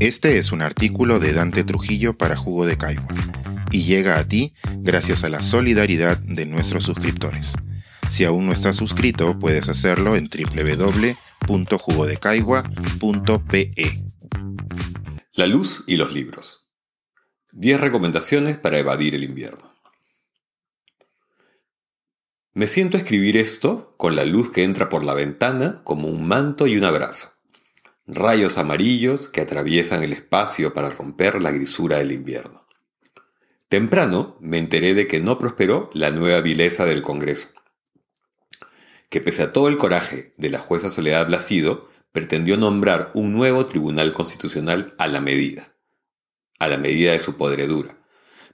Este es un artículo de Dante Trujillo para Jugo de Caigua y llega a ti gracias a la solidaridad de nuestros suscriptores. Si aún no estás suscrito, puedes hacerlo en www.jugodecaigua.pe. La luz y los libros. 10 recomendaciones para evadir el invierno. Me siento a escribir esto con la luz que entra por la ventana como un manto y un abrazo. Rayos amarillos que atraviesan el espacio para romper la grisura del invierno. Temprano me enteré de que no prosperó la nueva vileza del Congreso, que pese a todo el coraje de la jueza Soledad Blasido, pretendió nombrar un nuevo tribunal constitucional a la medida, a la medida de su podredura.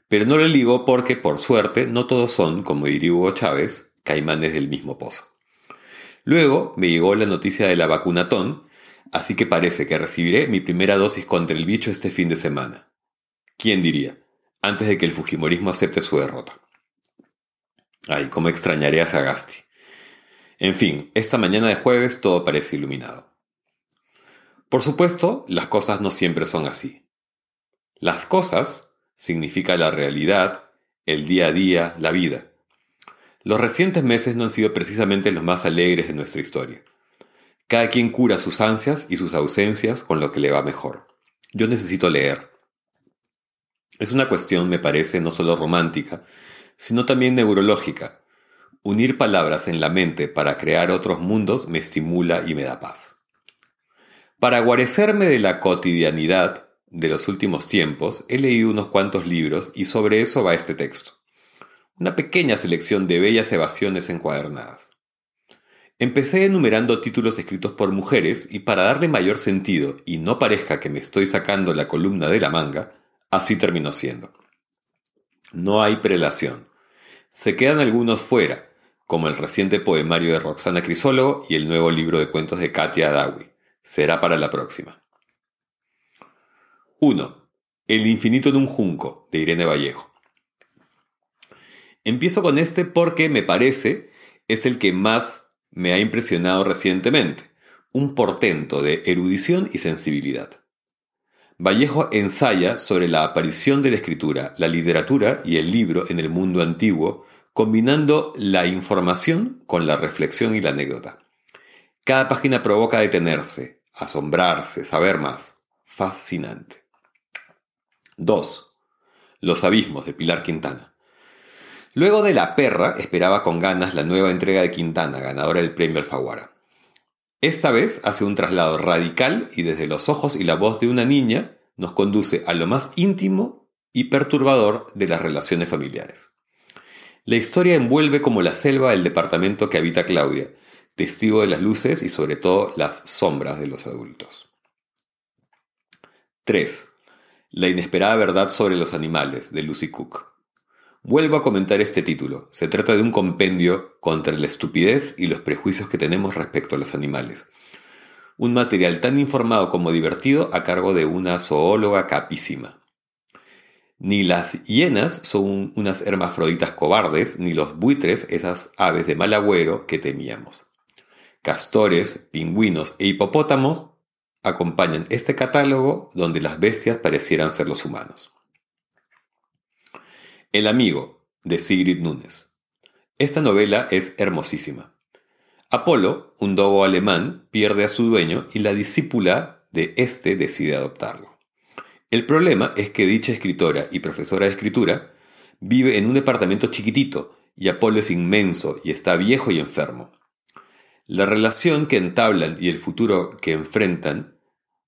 Pero no le ligó porque, por suerte, no todos son, como diría Hugo Chávez, caimanes del mismo pozo. Luego me llegó la noticia de la vacunatón, así que parece que recibiré mi primera dosis contra el bicho este fin de semana. ¿Quién diría? antes de que el Fujimorismo acepte su derrota. Ay, cómo extrañaré a Sagasti. En fin, esta mañana de jueves todo parece iluminado. Por supuesto, las cosas no siempre son así. Las cosas significa la realidad, el día a día, la vida. Los recientes meses no han sido precisamente los más alegres de nuestra historia. Cada quien cura sus ansias y sus ausencias con lo que le va mejor. Yo necesito leer. Es una cuestión, me parece, no solo romántica, sino también neurológica. Unir palabras en la mente para crear otros mundos me estimula y me da paz. Para guarecerme de la cotidianidad de los últimos tiempos, he leído unos cuantos libros y sobre eso va este texto. Una pequeña selección de bellas evasiones encuadernadas. Empecé enumerando títulos escritos por mujeres y para darle mayor sentido y no parezca que me estoy sacando la columna de la manga, Así terminó siendo. No hay prelación. Se quedan algunos fuera, como el reciente poemario de Roxana Crisólogo y el nuevo libro de cuentos de Katia Adawi. Será para la próxima. 1. El infinito en un junco, de Irene Vallejo. Empiezo con este porque me parece es el que más me ha impresionado recientemente, un portento de erudición y sensibilidad. Vallejo ensaya sobre la aparición de la escritura, la literatura y el libro en el mundo antiguo, combinando la información con la reflexión y la anécdota. Cada página provoca detenerse, asombrarse, saber más. Fascinante. 2. Los abismos de Pilar Quintana. Luego de La Perra, esperaba con ganas la nueva entrega de Quintana, ganadora del premio Alfaguara. Esta vez hace un traslado radical y desde los ojos y la voz de una niña nos conduce a lo más íntimo y perturbador de las relaciones familiares. La historia envuelve como la selva el departamento que habita Claudia, testigo de las luces y sobre todo las sombras de los adultos. 3. La inesperada verdad sobre los animales, de Lucy Cook. Vuelvo a comentar este título. Se trata de un compendio contra la estupidez y los prejuicios que tenemos respecto a los animales. Un material tan informado como divertido a cargo de una zoóloga capísima. Ni las hienas son unas hermafroditas cobardes, ni los buitres esas aves de mal agüero que temíamos. Castores, pingüinos e hipopótamos acompañan este catálogo donde las bestias parecieran ser los humanos. El amigo, de Sigrid Nunes. Esta novela es hermosísima. Apolo, un dogo alemán, pierde a su dueño y la discípula de éste decide adoptarlo. El problema es que dicha escritora y profesora de escritura vive en un departamento chiquitito y Apolo es inmenso y está viejo y enfermo. La relación que entablan y el futuro que enfrentan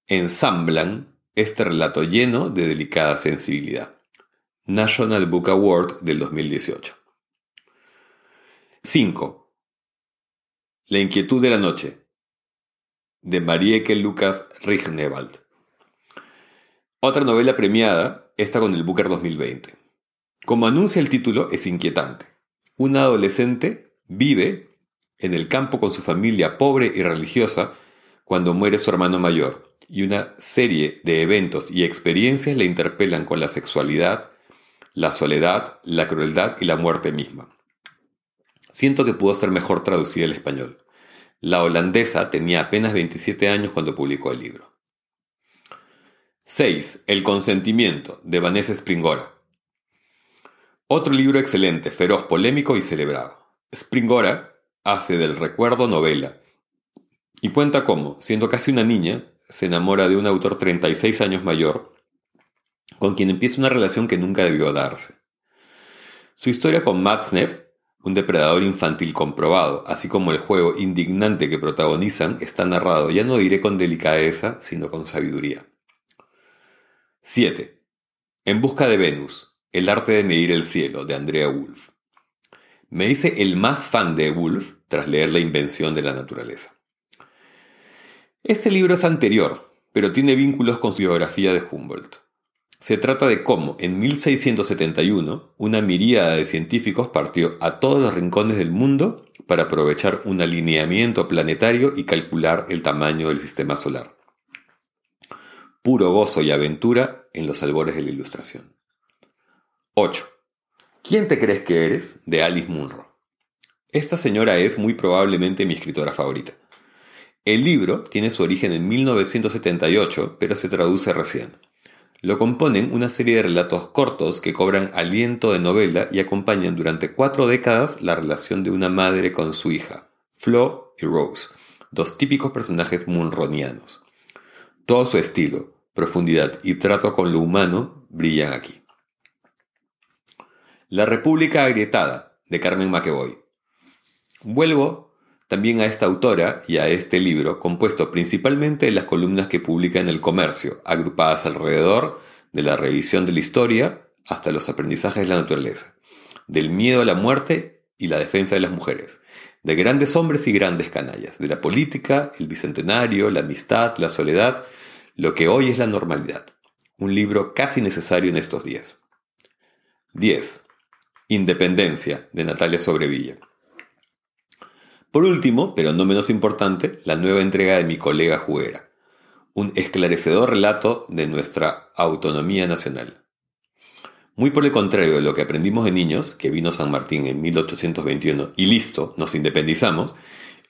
ensamblan este relato lleno de delicada sensibilidad. National Book Award del 2018. 5. La inquietud de la noche, de Marieke Lucas Rignevald. Otra novela premiada, esta con el Booker 2020. Como anuncia el título, es inquietante. Una adolescente vive en el campo con su familia pobre y religiosa cuando muere su hermano mayor, y una serie de eventos y experiencias le interpelan con la sexualidad, la soledad, la crueldad y la muerte misma. Siento que pudo ser mejor traducida al español. La holandesa tenía apenas 27 años cuando publicó el libro. 6. El consentimiento, de Vanessa Springora. Otro libro excelente, feroz, polémico y celebrado. Springora hace del recuerdo novela y cuenta cómo, siendo casi una niña, se enamora de un autor 36 años mayor, con quien empieza una relación que nunca debió darse. Su historia con Matsnev, un depredador infantil comprobado, así como el juego indignante que protagonizan, está narrado ya no diré con delicadeza, sino con sabiduría. 7. En busca de Venus, el arte de medir el cielo, de Andrea Wolf. Me hice el más fan de Wolf tras leer La invención de la naturaleza. Este libro es anterior, pero tiene vínculos con su biografía de Humboldt. Se trata de cómo, en 1671, una miríada de científicos partió a todos los rincones del mundo para aprovechar un alineamiento planetario y calcular el tamaño del sistema solar. Puro gozo y aventura en los albores de la Ilustración. 8. ¿Quién te crees que eres? de Alice Munro. Esta señora es muy probablemente mi escritora favorita. El libro tiene su origen en 1978, pero se traduce recién. Lo componen una serie de relatos cortos que cobran aliento de novela y acompañan durante cuatro décadas la relación de una madre con su hija, Flo y Rose, dos típicos personajes munronianos. Todo su estilo, profundidad y trato con lo humano brillan aquí. La República Agrietada, de Carmen McEvoy. Vuelvo también a esta autora y a este libro, compuesto principalmente de las columnas que publica en El Comercio, agrupadas alrededor de la revisión de la historia hasta los aprendizajes de la naturaleza, del miedo a la muerte y la defensa de las mujeres, de grandes hombres y grandes canallas, de la política, el bicentenario, la amistad, la soledad, lo que hoy es la normalidad. Un libro casi necesario en estos días. 10. Independencia, de Natalia Sobrevilla. Por último, pero no menos importante, la nueva entrega de mi colega Juguera, un esclarecedor relato de nuestra autonomía nacional. Muy por el contrario de lo que aprendimos de niños, que vino San Martín en 1821 y listo, nos independizamos,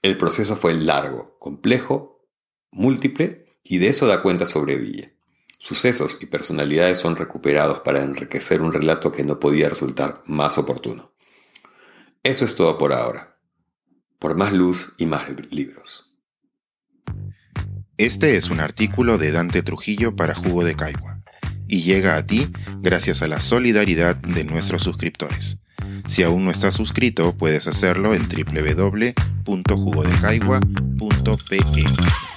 el proceso fue largo, complejo, múltiple y de eso da cuenta Sobrevilla. Sucesos y personalidades son recuperados para enriquecer un relato que no podía resultar más oportuno. Eso es todo por ahora. Por más luz y más libros. Este es un artículo de Dante Trujillo para Jugo de Caigua y llega a ti gracias a la solidaridad de nuestros suscriptores. Si aún no estás suscrito, puedes hacerlo en www.jugodecaigua.pe.